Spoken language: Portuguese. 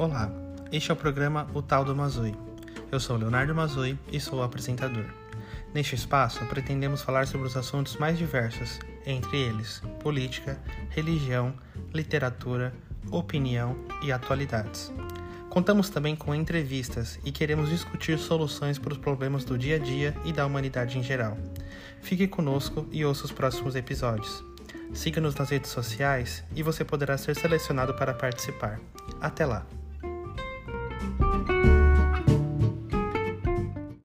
Olá, este é o programa O Tal do Mazui. Eu sou Leonardo Mazui e sou o apresentador. Neste espaço, pretendemos falar sobre os assuntos mais diversos, entre eles política, religião, literatura, opinião e atualidades. Contamos também com entrevistas e queremos discutir soluções para os problemas do dia a dia e da humanidade em geral. Fique conosco e ouça os próximos episódios. Siga-nos nas redes sociais e você poderá ser selecionado para participar. Até lá!